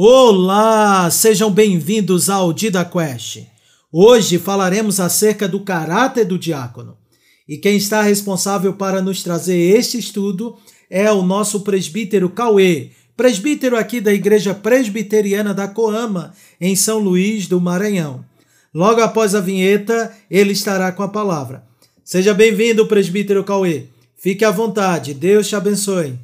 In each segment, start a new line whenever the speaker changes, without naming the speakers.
Olá, sejam bem-vindos ao Dida Quest. Hoje falaremos acerca do caráter do diácono. E quem está responsável para nos trazer este estudo é o nosso presbítero Cauê, presbítero aqui da Igreja Presbiteriana da Coama, em São Luís do Maranhão. Logo após a vinheta, ele estará com a palavra. Seja bem-vindo, presbítero Cauê. Fique à vontade, Deus te abençoe.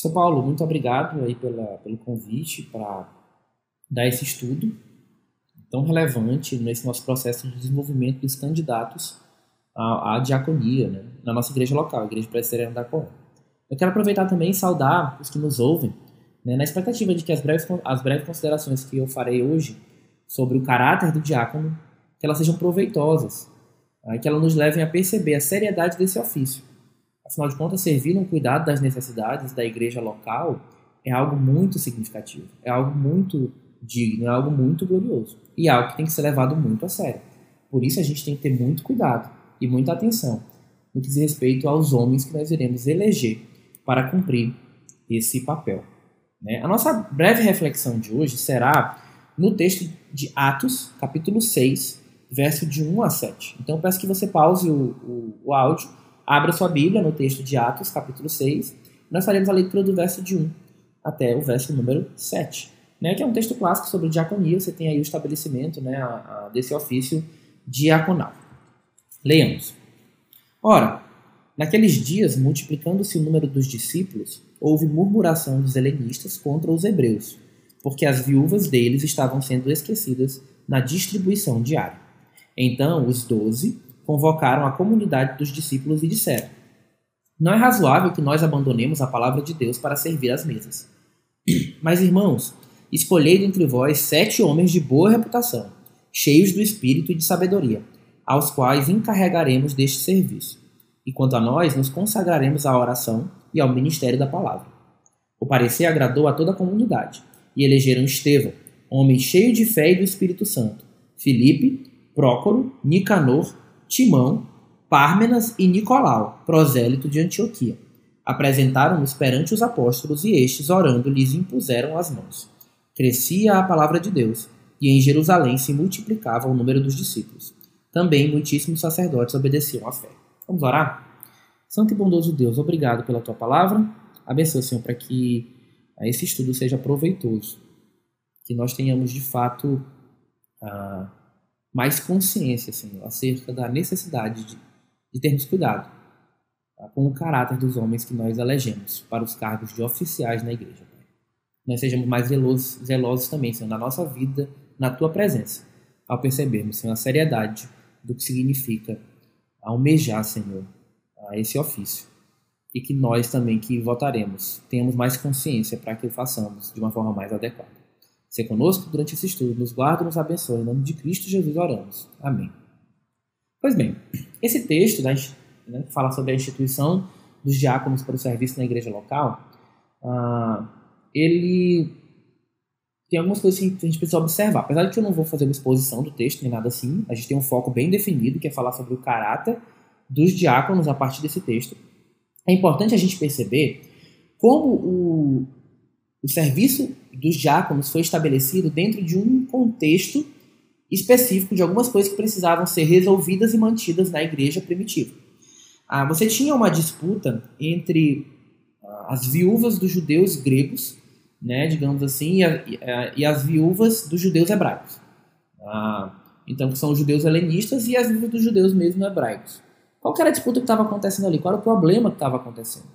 São Paulo, muito obrigado aí pela, pelo convite para dar esse estudo tão relevante nesse nosso processo de desenvolvimento dos candidatos à, à diaconia né, na nossa igreja local, a Igreja Presbiteriana da Coam. Eu quero aproveitar também e saudar os que nos ouvem, né, na expectativa de que as breves, as breves considerações que eu farei hoje sobre o caráter do diácono, que elas sejam proveitosas, e que elas nos levem a perceber a seriedade desse ofício Afinal de contas, servir no cuidado das necessidades da igreja local é algo muito significativo, é algo muito digno, é algo muito glorioso e é algo que tem que ser levado muito a sério. Por isso a gente tem que ter muito cuidado e muita atenção no que diz respeito aos homens que nós iremos eleger para cumprir esse papel. Né? A nossa breve reflexão de hoje será no texto de Atos, capítulo 6, verso de 1 a 7. Então peço que você pause o, o, o áudio Abra sua Bíblia no texto de Atos, capítulo 6. Nós faremos a leitura do verso de 1 até o verso número 7, né, que é um texto clássico sobre diaconia. Você tem aí o estabelecimento né, a, a, desse ofício diaconal. Leamos. Ora, naqueles dias, multiplicando-se o número dos discípulos, houve murmuração dos helenistas contra os hebreus, porque as viúvas deles estavam sendo esquecidas na distribuição diária. Então, os doze convocaram a comunidade dos discípulos e disseram: Não é razoável que nós abandonemos a palavra de Deus para servir às mesas. Mas, irmãos, escolhei dentre vós sete homens de boa reputação, cheios do espírito e de sabedoria, aos quais encarregaremos deste serviço. E quanto a nós, nos consagraremos à oração e ao ministério da palavra. O parecer agradou a toda a comunidade, e elegeram Estevão, homem cheio de fé e do Espírito Santo, Filipe, Prócoro, Nicanor, Timão, Pármenas e Nicolau, prosélito de Antioquia. Apresentaram-nos perante os apóstolos e estes, orando, lhes impuseram as mãos. Crescia a palavra de Deus, e em Jerusalém se multiplicava o número dos discípulos. Também muitíssimos sacerdotes obedeciam à fé. Vamos orar? Santo e bondoso Deus, obrigado pela tua palavra. Abençoa, Senhor, para que esse estudo seja proveitoso. Que nós tenhamos de fato a mais consciência, Senhor, acerca da necessidade de, de termos cuidado tá? com o caráter dos homens que nós elegemos para os cargos de oficiais na igreja. Pai. Nós sejamos mais zelosos, zelosos também, Senhor, na nossa vida, na Tua presença, ao percebermos, Senhor, a seriedade do que significa almejar, Senhor, esse ofício. E que nós também que votaremos tenhamos mais consciência para que o façamos de uma forma mais adequada. Se conosco durante esse estudo, nos guarda e nos abençoe. Em nome de Cristo Jesus oramos. Amém. Pois bem, esse texto né, né, fala sobre a instituição dos diáconos para o serviço na igreja local, uh, ele tem algumas coisas que a gente precisa observar. Apesar de que eu não vou fazer uma exposição do texto nem nada assim, a gente tem um foco bem definido, que é falar sobre o caráter dos diáconos a partir desse texto. É importante a gente perceber como o, o serviço dos diáconos foi estabelecido dentro de um contexto específico de algumas coisas que precisavam ser resolvidas e mantidas na igreja primitiva. Ah, você tinha uma disputa entre ah, as viúvas dos judeus gregos, né, digamos assim, e, a, e as viúvas dos judeus hebraicos. Ah, então, que são os judeus helenistas e as viúvas dos judeus mesmo hebraicos. Qual era a disputa que estava acontecendo ali? Qual era o problema que estava acontecendo?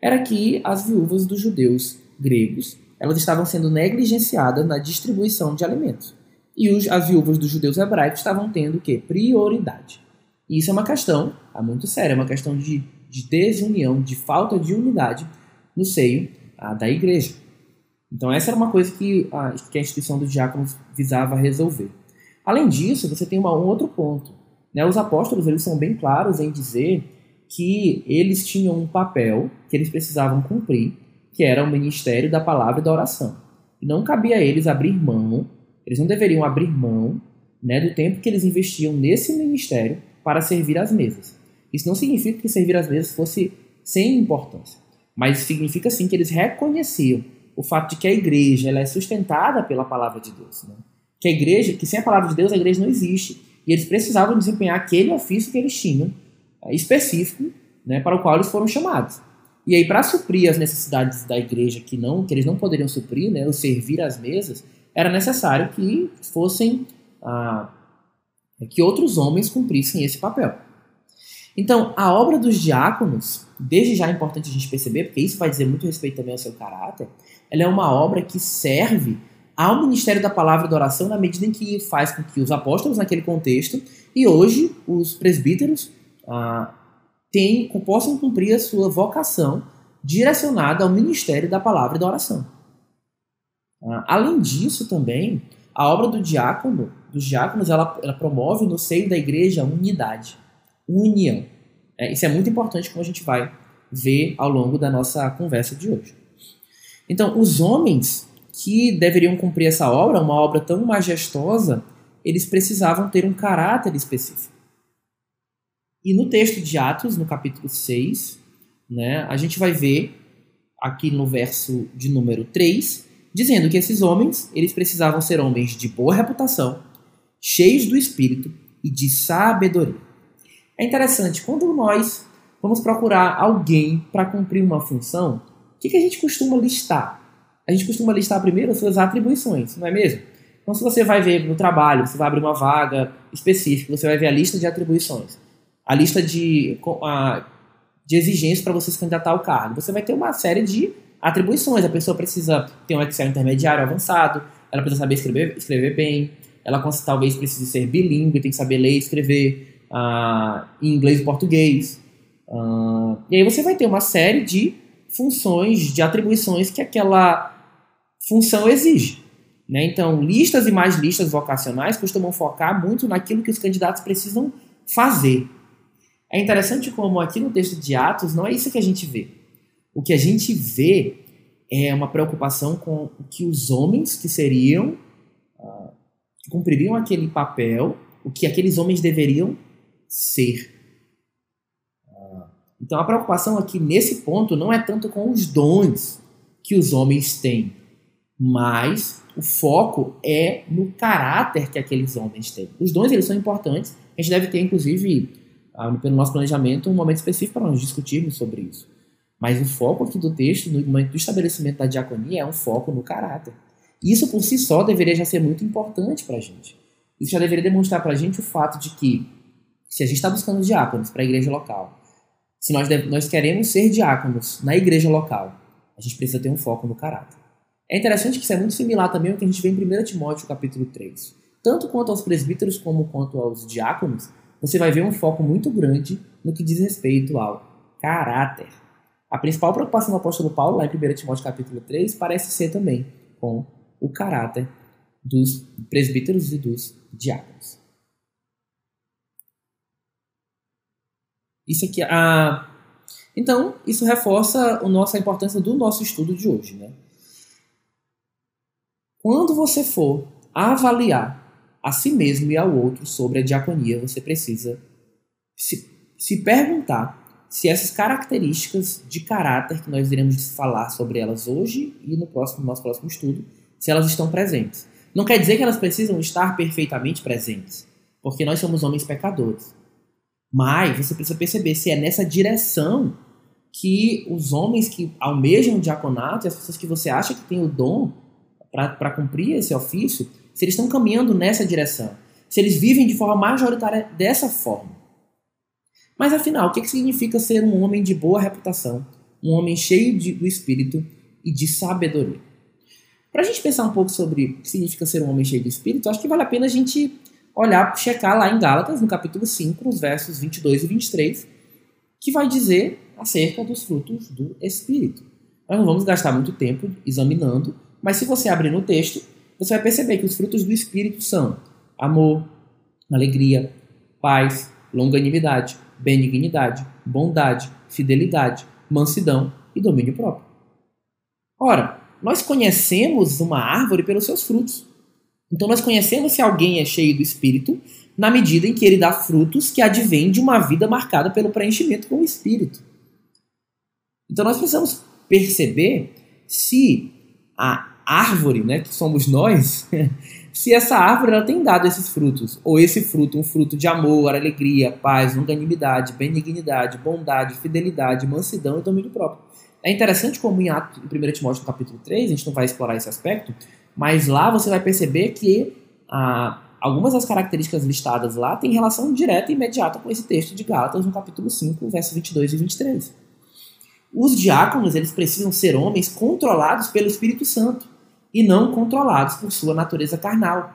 Era que as viúvas dos judeus gregos elas estavam sendo negligenciadas na distribuição de alimentos. E os, as viúvas dos judeus hebraicos estavam tendo o quê? Prioridade. E isso é uma questão é muito séria, é uma questão de, de desunião, de falta de unidade no seio ah, da igreja. Então essa era uma coisa que a, que a instituição dos diáconos visava resolver. Além disso, você tem uma, um outro ponto. Né? Os apóstolos eles são bem claros em dizer que eles tinham um papel que eles precisavam cumprir que era o ministério da palavra e da oração. E não cabia a eles abrir mão, eles não deveriam abrir mão né, do tempo que eles investiam nesse ministério para servir as mesas. Isso não significa que servir as mesas fosse sem importância, mas significa sim que eles reconheciam o fato de que a igreja ela é sustentada pela palavra de Deus. Né? Que a igreja, que sem a palavra de Deus a igreja não existe. E eles precisavam desempenhar aquele ofício que eles tinham, é, específico, né, para o qual eles foram chamados. E aí, para suprir as necessidades da igreja que não, que eles não poderiam suprir, né, o servir às mesas, era necessário que fossem ah, que outros homens cumprissem esse papel. Então, a obra dos diáconos, desde já é importante a gente perceber, porque isso vai dizer muito respeito também ao seu caráter, ela é uma obra que serve ao ministério da palavra e da oração na medida em que faz com que os apóstolos naquele contexto e hoje os presbíteros ah, tem, possam cumprir a sua vocação direcionada ao ministério da palavra e da oração. Ah, além disso, também, a obra do diácono, dos diáconos, ela, ela promove no seio da igreja unidade, união. É, isso é muito importante, como a gente vai ver ao longo da nossa conversa de hoje. Então, os homens que deveriam cumprir essa obra, uma obra tão majestosa, eles precisavam ter um caráter específico. E no texto de Atos, no capítulo 6, né, a gente vai ver aqui no verso de número 3, dizendo que esses homens, eles precisavam ser homens de boa reputação, cheios do espírito e de sabedoria. É interessante, quando nós vamos procurar alguém para cumprir uma função, o que, que a gente costuma listar? A gente costuma listar primeiro as suas atribuições, não é mesmo? Então, se você vai ver no trabalho, você vai abrir uma vaga específica, você vai ver a lista de atribuições a lista de, a, de exigências para você se candidatar ao cargo. Você vai ter uma série de atribuições. A pessoa precisa ter um Excel intermediário avançado, ela precisa saber escrever, escrever bem, ela talvez precise ser bilíngue, tem que saber ler e escrever uh, em inglês e português. Uh, e aí você vai ter uma série de funções, de atribuições que aquela função exige. Né? Então, listas e mais listas vocacionais costumam focar muito naquilo que os candidatos precisam fazer. É interessante como aqui no texto de Atos não é isso que a gente vê. O que a gente vê é uma preocupação com o que os homens que seriam, uh, que cumpririam aquele papel, o que aqueles homens deveriam ser. Uh, então a preocupação aqui nesse ponto não é tanto com os dons que os homens têm, mas o foco é no caráter que aqueles homens têm. Os dons eles são importantes, a gente deve ter inclusive pelo nosso planejamento, um momento específico para nós discutirmos sobre isso. Mas o foco aqui do texto, no momento do estabelecimento da diaconia, é um foco no caráter. Isso por si só deveria já ser muito importante para a gente. Isso já deveria demonstrar para a gente o fato de que, se a gente está buscando diáconos para a igreja local, se nós, nós queremos ser diáconos na igreja local, a gente precisa ter um foco no caráter. É interessante que isso é muito similar também ao que a gente vê em 1 Timóteo capítulo 3. Tanto quanto aos presbíteros como quanto aos diáconos, você vai ver um foco muito grande no que diz respeito ao caráter. A principal preocupação do apóstolo Paulo, lá em 1 Timóteo capítulo 3, parece ser também com o caráter dos presbíteros e dos diáconos. Isso aqui, a então, isso reforça a nossa a importância do nosso estudo de hoje, né? Quando você for avaliar a si mesmo e ao outro sobre a diaconia, você precisa se, se perguntar se essas características de caráter que nós iremos falar sobre elas hoje e no próximo nosso próximo estudo, se elas estão presentes. Não quer dizer que elas precisam estar perfeitamente presentes, porque nós somos homens pecadores. Mas você precisa perceber se é nessa direção que os homens que almejam o diaconato e as pessoas que você acha que têm o dom para cumprir esse ofício, se eles estão caminhando nessa direção, se eles vivem de forma majoritária dessa forma. Mas afinal, o que, significa ser um homem de boa reputação, um homem cheio de, do espírito e de sabedoria? Para a gente pensar um pouco sobre o que significa ser um homem cheio do espírito, acho que vale a pena a gente olhar, checar lá em Gálatas, no capítulo 5, os versos 22 e 23, que vai dizer acerca dos frutos do espírito. Nós não vamos gastar muito tempo examinando, mas se você abrir no texto, você vai perceber que os frutos do Espírito são amor, alegria, paz, longanimidade, benignidade, bondade, fidelidade, mansidão e domínio próprio. Ora, nós conhecemos uma árvore pelos seus frutos. Então nós conhecemos se alguém é cheio do Espírito na medida em que ele dá frutos que advêm de uma vida marcada pelo preenchimento com o Espírito. Então nós precisamos perceber se a árvore, né, que somos nós, se essa árvore ela tem dado esses frutos, ou esse fruto, um fruto de amor, alegria, paz, longanimidade, benignidade, bondade, fidelidade, mansidão e domínio próprio. É interessante como em, Ato, em 1 Timóteo capítulo 3, a gente não vai explorar esse aspecto, mas lá você vai perceber que ah, algumas das características listadas lá têm relação direta e imediata com esse texto de Gálatas no capítulo 5, versos 22 e 23. Os diáconos eles precisam ser homens controlados pelo Espírito Santo e não controlados por sua natureza carnal.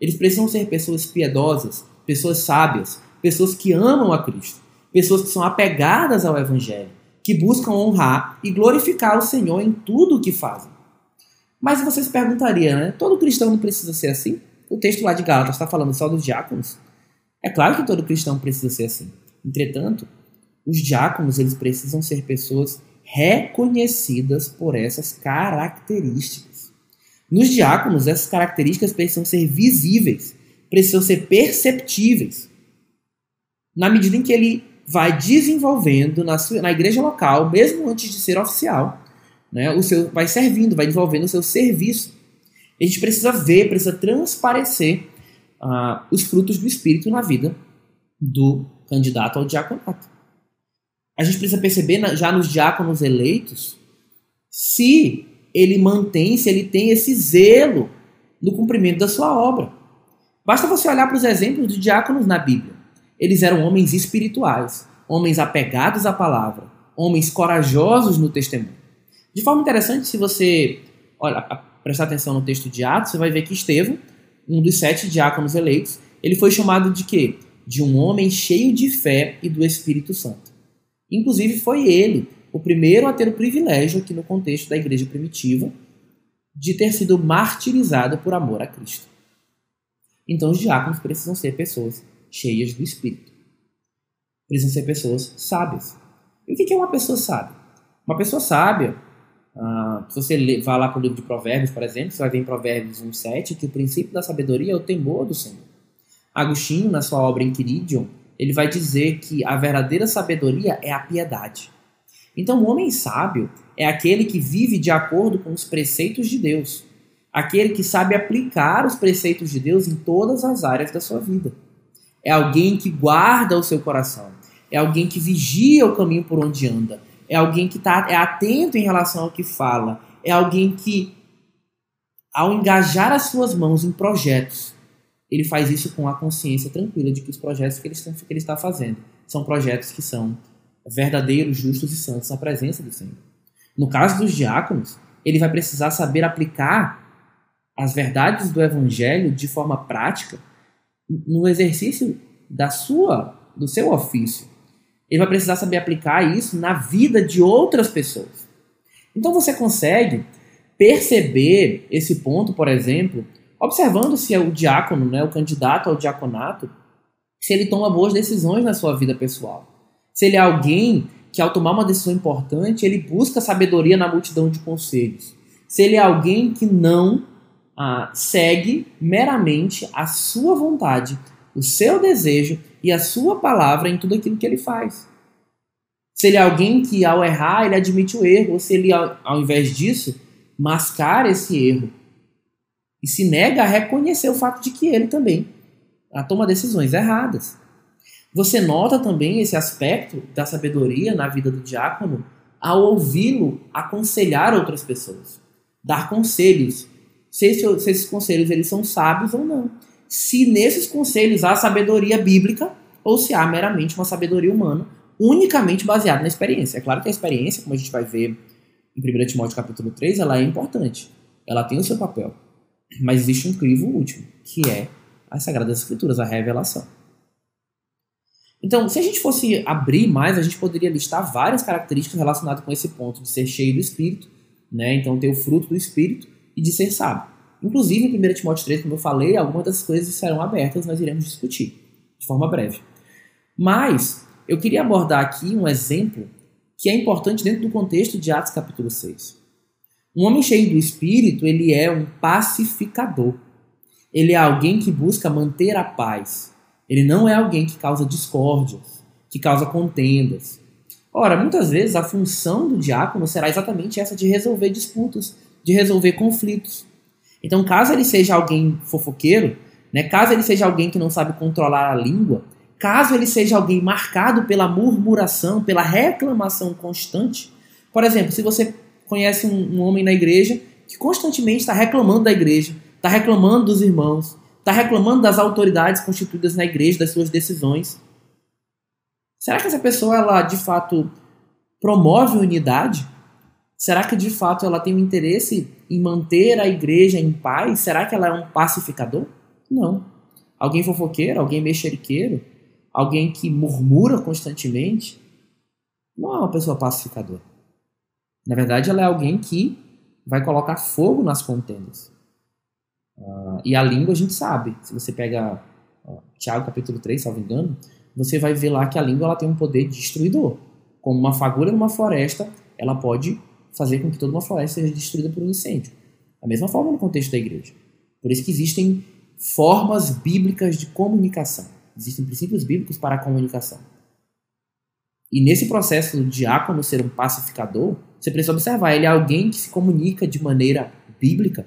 Eles precisam ser pessoas piedosas, pessoas sábias, pessoas que amam a Cristo, pessoas que são apegadas ao Evangelho, que buscam honrar e glorificar o Senhor em tudo o que fazem. Mas você se perguntaria, né? Todo cristão não precisa ser assim? O texto lá de Gálatas está falando só dos diáconos? É claro que todo cristão precisa ser assim. Entretanto, os diáconos eles precisam ser pessoas reconhecidas por essas características. Nos diáconos, essas características precisam ser visíveis, precisam ser perceptíveis. Na medida em que ele vai desenvolvendo na, sua, na igreja local, mesmo antes de ser oficial, né, o seu, vai servindo, vai desenvolvendo o seu serviço. A gente precisa ver, precisa transparecer uh, os frutos do Espírito na vida do candidato ao diaconato. A gente precisa perceber já nos diáconos eleitos se ele mantém, se ele tem esse zelo no cumprimento da sua obra. Basta você olhar para os exemplos de diáconos na Bíblia. Eles eram homens espirituais, homens apegados à palavra, homens corajosos no testemunho. De forma interessante, se você olha, prestar atenção no texto de Atos, você vai ver que Estevão, um dos sete diáconos eleitos, ele foi chamado de quê? De um homem cheio de fé e do Espírito Santo. Inclusive, foi ele o primeiro a ter o privilégio, aqui no contexto da igreja primitiva, de ter sido martirizado por amor a Cristo. Então, os diáconos precisam ser pessoas cheias do Espírito. Precisam ser pessoas sábias. E o que é uma pessoa sábia? Uma pessoa sábia, ah, se você vai lá para o livro de Provérbios, por exemplo, você vai ver em Provérbios 1,7 que o princípio da sabedoria é o temor do Senhor. Agostinho, na sua obra Inquiridion, ele vai dizer que a verdadeira sabedoria é a piedade. Então, o homem sábio é aquele que vive de acordo com os preceitos de Deus, aquele que sabe aplicar os preceitos de Deus em todas as áreas da sua vida. É alguém que guarda o seu coração, é alguém que vigia o caminho por onde anda, é alguém que tá, é atento em relação ao que fala, é alguém que, ao engajar as suas mãos em projetos, ele faz isso com a consciência tranquila de que os projetos que ele, está, que ele está fazendo são projetos que são verdadeiros, justos e santos na presença do Senhor. No caso dos diáconos, ele vai precisar saber aplicar as verdades do evangelho de forma prática no exercício da sua do seu ofício. Ele vai precisar saber aplicar isso na vida de outras pessoas. Então você consegue perceber esse ponto, por exemplo, observando se é o diácono, né, o candidato ao diaconato, se ele toma boas decisões na sua vida pessoal. Se ele é alguém que, ao tomar uma decisão importante, ele busca sabedoria na multidão de conselhos. Se ele é alguém que não ah, segue meramente a sua vontade, o seu desejo e a sua palavra em tudo aquilo que ele faz. Se ele é alguém que, ao errar, ele admite o erro, ou se ele, ao, ao invés disso, mascara esse erro e se nega a reconhecer o fato de que ele também toma decisões erradas. Você nota também esse aspecto da sabedoria na vida do diácono ao ouvi-lo aconselhar outras pessoas, dar conselhos, se, se esses conselhos eles são sábios ou não, se nesses conselhos há sabedoria bíblica ou se há meramente uma sabedoria humana, unicamente baseada na experiência. É claro que a experiência, como a gente vai ver em 1 Timóteo capítulo 3, ela é importante, ela tem o seu papel, mas existe um crivo último, que é as Sagradas Escrituras, a revelação. Então, se a gente fosse abrir mais, a gente poderia listar várias características relacionadas com esse ponto de ser cheio do Espírito, né? Então, ter o fruto do Espírito e de ser sábio. Inclusive, em 1 Timóteo 3, como eu falei, algumas das coisas serão abertas, nós iremos discutir de forma breve. Mas, eu queria abordar aqui um exemplo que é importante dentro do contexto de Atos capítulo 6. Um homem cheio do espírito, ele é um pacificador. Ele é alguém que busca manter a paz. Ele não é alguém que causa discórdias, que causa contendas. Ora, muitas vezes a função do diácono será exatamente essa de resolver disputas, de resolver conflitos. Então, caso ele seja alguém fofoqueiro, né, caso ele seja alguém que não sabe controlar a língua, caso ele seja alguém marcado pela murmuração, pela reclamação constante, por exemplo, se você conhece um, um homem na igreja que constantemente está reclamando da igreja, está reclamando dos irmãos, está reclamando das autoridades constituídas na igreja, das suas decisões, será que essa pessoa ela de fato promove unidade? Será que de fato ela tem um interesse em manter a igreja em paz? Será que ela é um pacificador? Não. Alguém fofoqueiro, alguém mexeriqueiro, alguém que murmura constantemente, não é uma pessoa pacificadora. Na verdade, ela é alguém que vai colocar fogo nas contendas. Uh, e a língua a gente sabe. Se você pega uh, Tiago capítulo 3, salvo engano, você vai ver lá que a língua ela tem um poder destruidor. Como uma fagulha numa floresta, ela pode fazer com que toda uma floresta seja destruída por um incêndio. Da mesma forma no contexto da igreja. Por isso que existem formas bíblicas de comunicação. Existem princípios bíblicos para a comunicação. E nesse processo do diácono ser um pacificador, você precisa observar, ele é alguém que se comunica de maneira bíblica.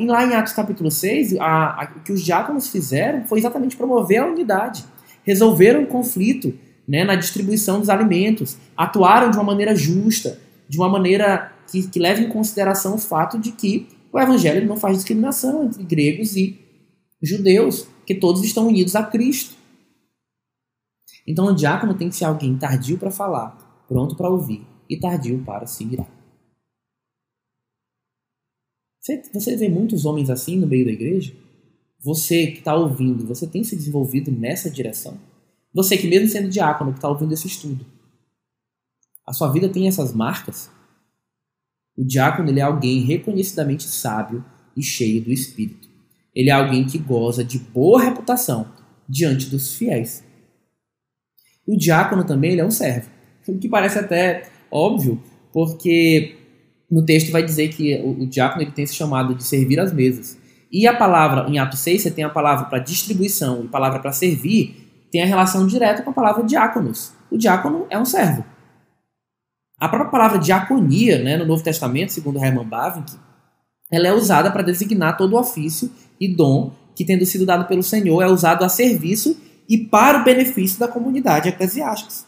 Lá em Atos capítulo 6, a, a, o que os diáconos fizeram foi exatamente promover a unidade. Resolveram o conflito né, na distribuição dos alimentos, atuaram de uma maneira justa, de uma maneira que, que leva em consideração o fato de que o evangelho não faz discriminação entre gregos e judeus, que todos estão unidos a Cristo. Então o diácono tem que ser alguém tardio para falar, pronto para ouvir e tardio para se virar. Você, vê muitos homens assim no meio da igreja? Você que está ouvindo, você tem se desenvolvido nessa direção? Você que mesmo sendo diácono, que está ouvindo esse estudo, a sua vida tem essas marcas? O diácono ele é alguém reconhecidamente sábio e cheio do Espírito. Ele é alguém que goza de boa reputação diante dos fiéis. O diácono também ele é um servo, o que parece até óbvio, porque no texto vai dizer que o, o diácono ele tem esse chamado de servir as mesas. E a palavra, em Atos 6, você tem a palavra para distribuição e a palavra para servir, tem a relação direta com a palavra diáconos. O diácono é um servo. A própria palavra diaconia, né, no Novo Testamento, segundo Hermann Bavinck, ela é usada para designar todo o ofício e dom que, tendo sido dado pelo Senhor, é usado a serviço e para o benefício da comunidade eclesiástica.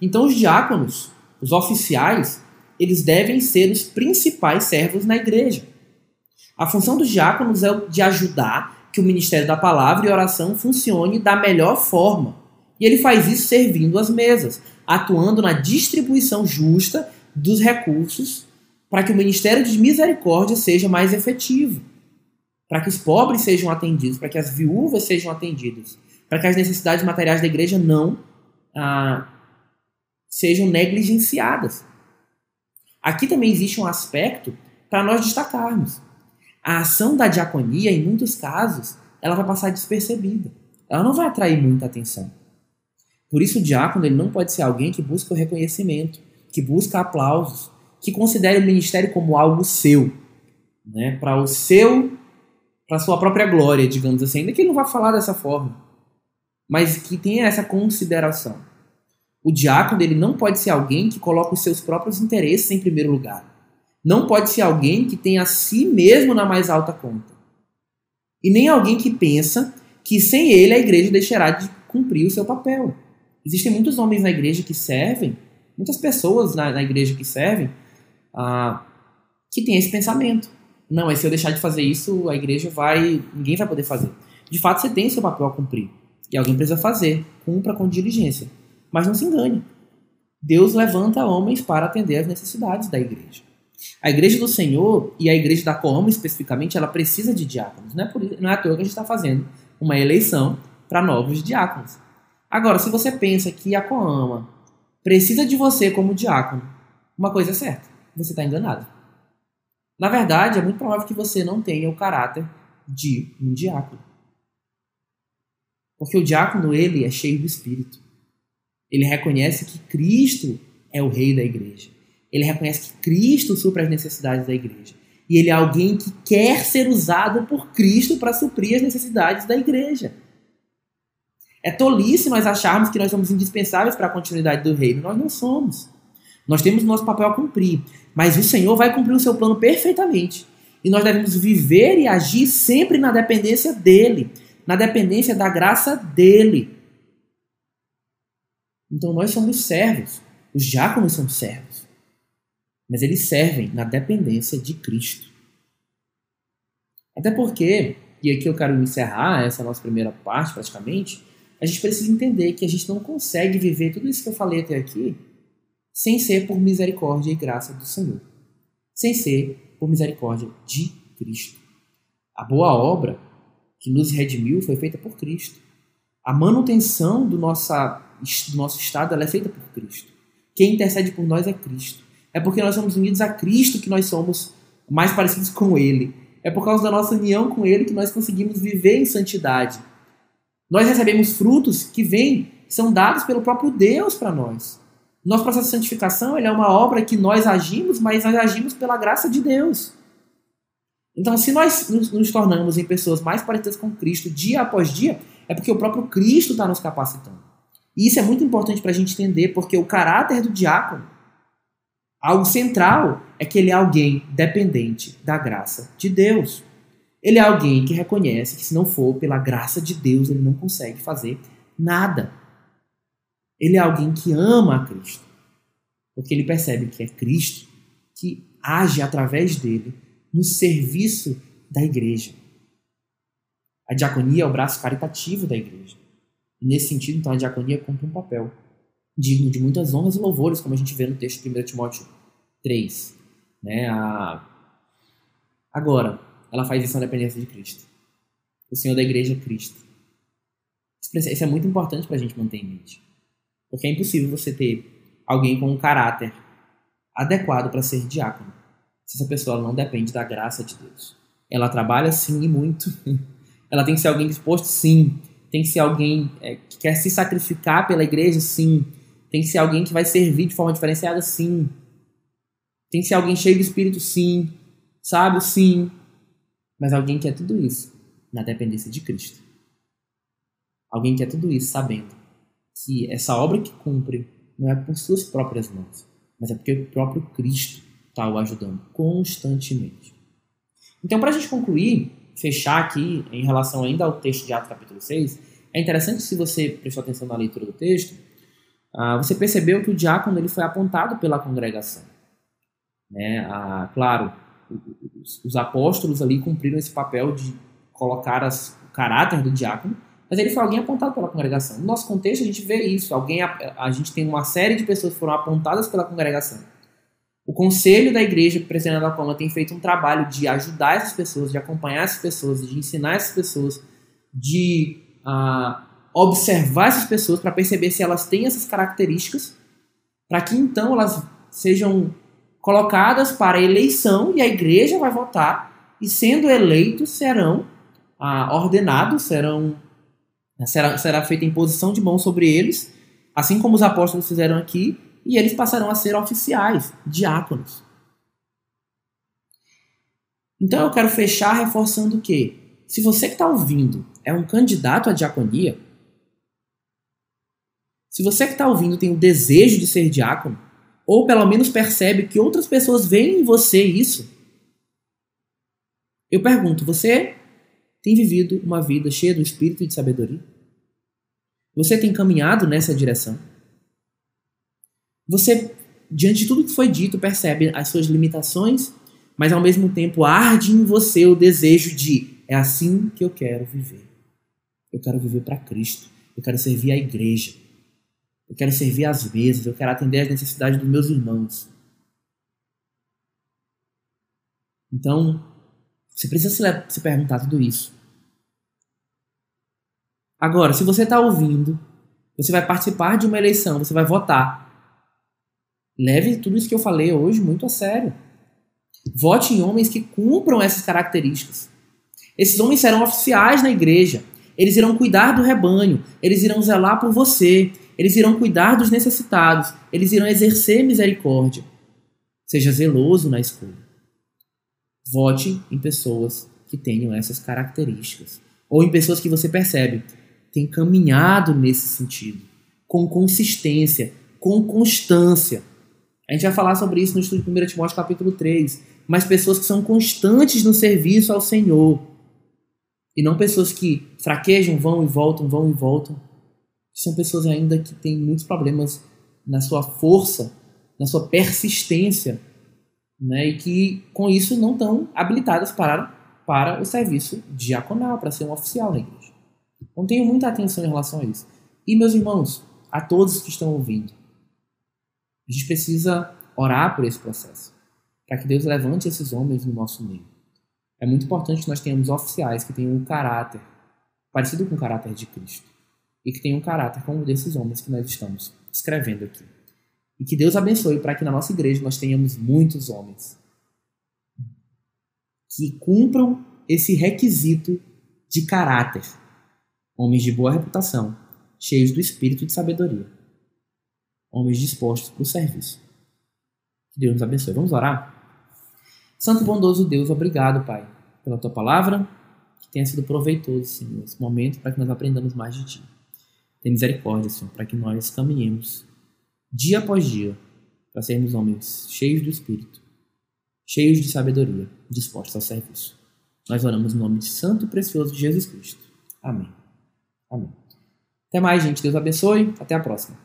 Então, os diáconos, os oficiais, eles devem ser os principais servos na igreja. A função dos diáconos é de ajudar que o ministério da palavra e oração funcione da melhor forma. E ele faz isso servindo as mesas, atuando na distribuição justa dos recursos para que o ministério de misericórdia seja mais efetivo, para que os pobres sejam atendidos, para que as viúvas sejam atendidas, para que as necessidades materiais da igreja não ah, sejam negligenciadas. Aqui também existe um aspecto para nós destacarmos. A ação da diaconia, em muitos casos, ela vai passar despercebida. Ela não vai atrair muita atenção. Por isso, o diácono ele não pode ser alguém que busca o reconhecimento, que busca aplausos, que considere o ministério como algo seu, né? para o seu, para sua própria glória, digamos assim. Ainda que ele não vá falar dessa forma, mas que tenha essa consideração. O diácono ele não pode ser alguém que coloca os seus próprios interesses em primeiro lugar. Não pode ser alguém que tenha a si mesmo na mais alta conta. E nem alguém que pensa que sem ele a igreja deixará de cumprir o seu papel. Existem muitos homens na igreja que servem, muitas pessoas na, na igreja que servem, ah, que têm esse pensamento. Não, mas se eu deixar de fazer isso, a igreja vai. ninguém vai poder fazer. De fato, você tem seu papel a cumprir. E alguém precisa fazer. Cumpra com diligência. Mas não se engane. Deus levanta homens para atender às necessidades da igreja. A igreja do Senhor e a igreja da Coama, especificamente, ela precisa de diáconos. Não é, por, não é à toa que a gente está fazendo uma eleição para novos diáconos. Agora, se você pensa que a Coama precisa de você como diácono, uma coisa é certa, você está enganado. Na verdade, é muito provável que você não tenha o caráter de um diácono. Porque o diácono, ele é cheio do Espírito. Ele reconhece que Cristo é o rei da igreja. Ele reconhece que Cristo supre as necessidades da igreja. E ele é alguém que quer ser usado por Cristo para suprir as necessidades da igreja. É tolice nós acharmos que nós somos indispensáveis para a continuidade do reino. Nós não somos. Nós temos nosso papel a cumprir. Mas o Senhor vai cumprir o seu plano perfeitamente. E nós devemos viver e agir sempre na dependência dele, na dependência da graça dele. Então nós somos servos. Os diáconos são servos. Mas eles servem na dependência de Cristo. Até porque, e aqui eu quero encerrar essa nossa primeira parte praticamente, a gente precisa entender que a gente não consegue viver tudo isso que eu falei até aqui sem ser por misericórdia e graça do Senhor. Sem ser por misericórdia de Cristo. A boa obra que nos redimiu foi feita por Cristo. A manutenção do, nossa, do nosso estado é feita por Cristo. Quem intercede por nós é Cristo. É porque nós somos unidos a Cristo que nós somos mais parecidos com Ele. É por causa da nossa união com Ele que nós conseguimos viver em santidade nós recebemos frutos que vêm, são dados pelo próprio Deus para nós. Nosso processo de santificação é uma obra que nós agimos, mas nós agimos pela graça de Deus. Então, se nós nos tornamos em pessoas mais parecidas com Cristo dia após dia, é porque o próprio Cristo está nos capacitando. E isso é muito importante para a gente entender, porque o caráter do diácono, algo central, é que ele é alguém dependente da graça de Deus. Ele é alguém que reconhece que se não for pela graça de Deus, ele não consegue fazer nada. Ele é alguém que ama a Cristo, porque ele percebe que é Cristo que age através dele no serviço da igreja. A diaconia é o braço caritativo da igreja. Nesse sentido, então, a diaconia cumpre um papel digno de muitas honras e louvores, como a gente vê no texto de 1 Timóteo 3. Né? A... Agora, ela faz isso na dependência de Cristo. O Senhor da igreja é Cristo. Isso é muito importante para a gente manter em mente. Porque é impossível você ter alguém com um caráter adequado para ser diácono se essa pessoa não depende da graça de Deus. Ela trabalha sim e muito. Ela tem que ser alguém disposto, sim. Tem que ser alguém é, que quer se sacrificar pela igreja, sim. Tem que ser alguém que vai servir de forma diferenciada, sim. Tem que ser alguém cheio de espírito, sim. Sábio, sim. Mas alguém que é tudo isso na dependência de Cristo. Alguém que é tudo isso sabendo que essa obra que cumpre não é por suas próprias mãos, mas é porque o próprio Cristo está o ajudando constantemente. Então, para a gente concluir, fechar aqui em relação ainda ao texto de Atos capítulo 6, é interessante se você prestou atenção na leitura do texto, uh, você percebeu que o diácono ele foi apontado pela congregação. Né? Uh, claro, os apóstolos ali cumpriram esse papel de colocar as, o caráter do diácono, mas ele foi alguém apontado pela congregação. No nosso contexto, a gente vê isso. Alguém, a, a gente tem uma série de pessoas que foram apontadas pela congregação. O conselho da igreja, presidente da Palma, tem feito um trabalho de ajudar essas pessoas, de acompanhar essas pessoas, de ensinar essas pessoas, de uh, observar essas pessoas para perceber se elas têm essas características, para que então elas sejam colocadas para eleição e a igreja vai votar e sendo eleitos serão ah, ordenados, serão será, será feita imposição de mão sobre eles, assim como os apóstolos fizeram aqui, e eles passarão a ser oficiais, diáconos. Então eu quero fechar reforçando que, se você que está ouvindo é um candidato à diaconia, se você que está ouvindo tem o desejo de ser diácono, ou pelo menos percebe que outras pessoas veem em você isso, eu pergunto: você tem vivido uma vida cheia do espírito e de sabedoria? Você tem caminhado nessa direção? Você, diante de tudo que foi dito, percebe as suas limitações, mas ao mesmo tempo arde em você o desejo de: é assim que eu quero viver. Eu quero viver para Cristo. Eu quero servir a igreja eu quero servir às mesas, eu quero atender às necessidades dos meus irmãos. Então, você precisa se, se perguntar tudo isso. Agora, se você está ouvindo, você vai participar de uma eleição, você vai votar. Leve tudo isso que eu falei hoje muito a sério. Vote em homens que cumpram essas características. Esses homens serão oficiais na igreja. Eles irão cuidar do rebanho. Eles irão zelar por você. eles irão cuidar dos necessitados, eles irão exercer misericórdia. Seja zeloso na escolha. Vote em pessoas que tenham essas características. Ou em pessoas que você percebe têm caminhado nesse sentido, com consistência, com constância. A gente vai falar sobre isso no estudo de 1 Timóteo capítulo 3. Mas pessoas que são constantes no serviço ao Senhor. E não pessoas que fraquejam, vão e voltam, vão e voltam. São pessoas ainda que têm muitos problemas na sua força, na sua persistência, né? e que com isso não estão habilitadas para, para o serviço diaconal, para ser um oficial na igreja. Então tenho muita atenção em relação a isso. E meus irmãos, a todos que estão ouvindo, a gente precisa orar por esse processo, para que Deus levante esses homens no nosso meio. É muito importante que nós tenhamos oficiais que tenham um caráter parecido com o caráter de Cristo e que tenham um caráter como desses homens que nós estamos escrevendo aqui. E que Deus abençoe para que na nossa igreja nós tenhamos muitos homens que cumpram esse requisito de caráter. Homens de boa reputação, cheios do espírito de sabedoria. Homens dispostos para o serviço. Que Deus nos abençoe. Vamos orar? Santo bondoso Deus, obrigado, Pai, pela tua palavra, que tenha sido proveitoso, Senhor, esse momento para que nós aprendamos mais de ti. Tem misericórdia, Senhor, para que nós caminhemos dia após dia para sermos homens cheios do Espírito, cheios de sabedoria, dispostos ao serviço. Nós oramos no nome de Santo e Precioso de Jesus Cristo. Amém. Amém. Até mais, gente. Deus abençoe. Até a próxima.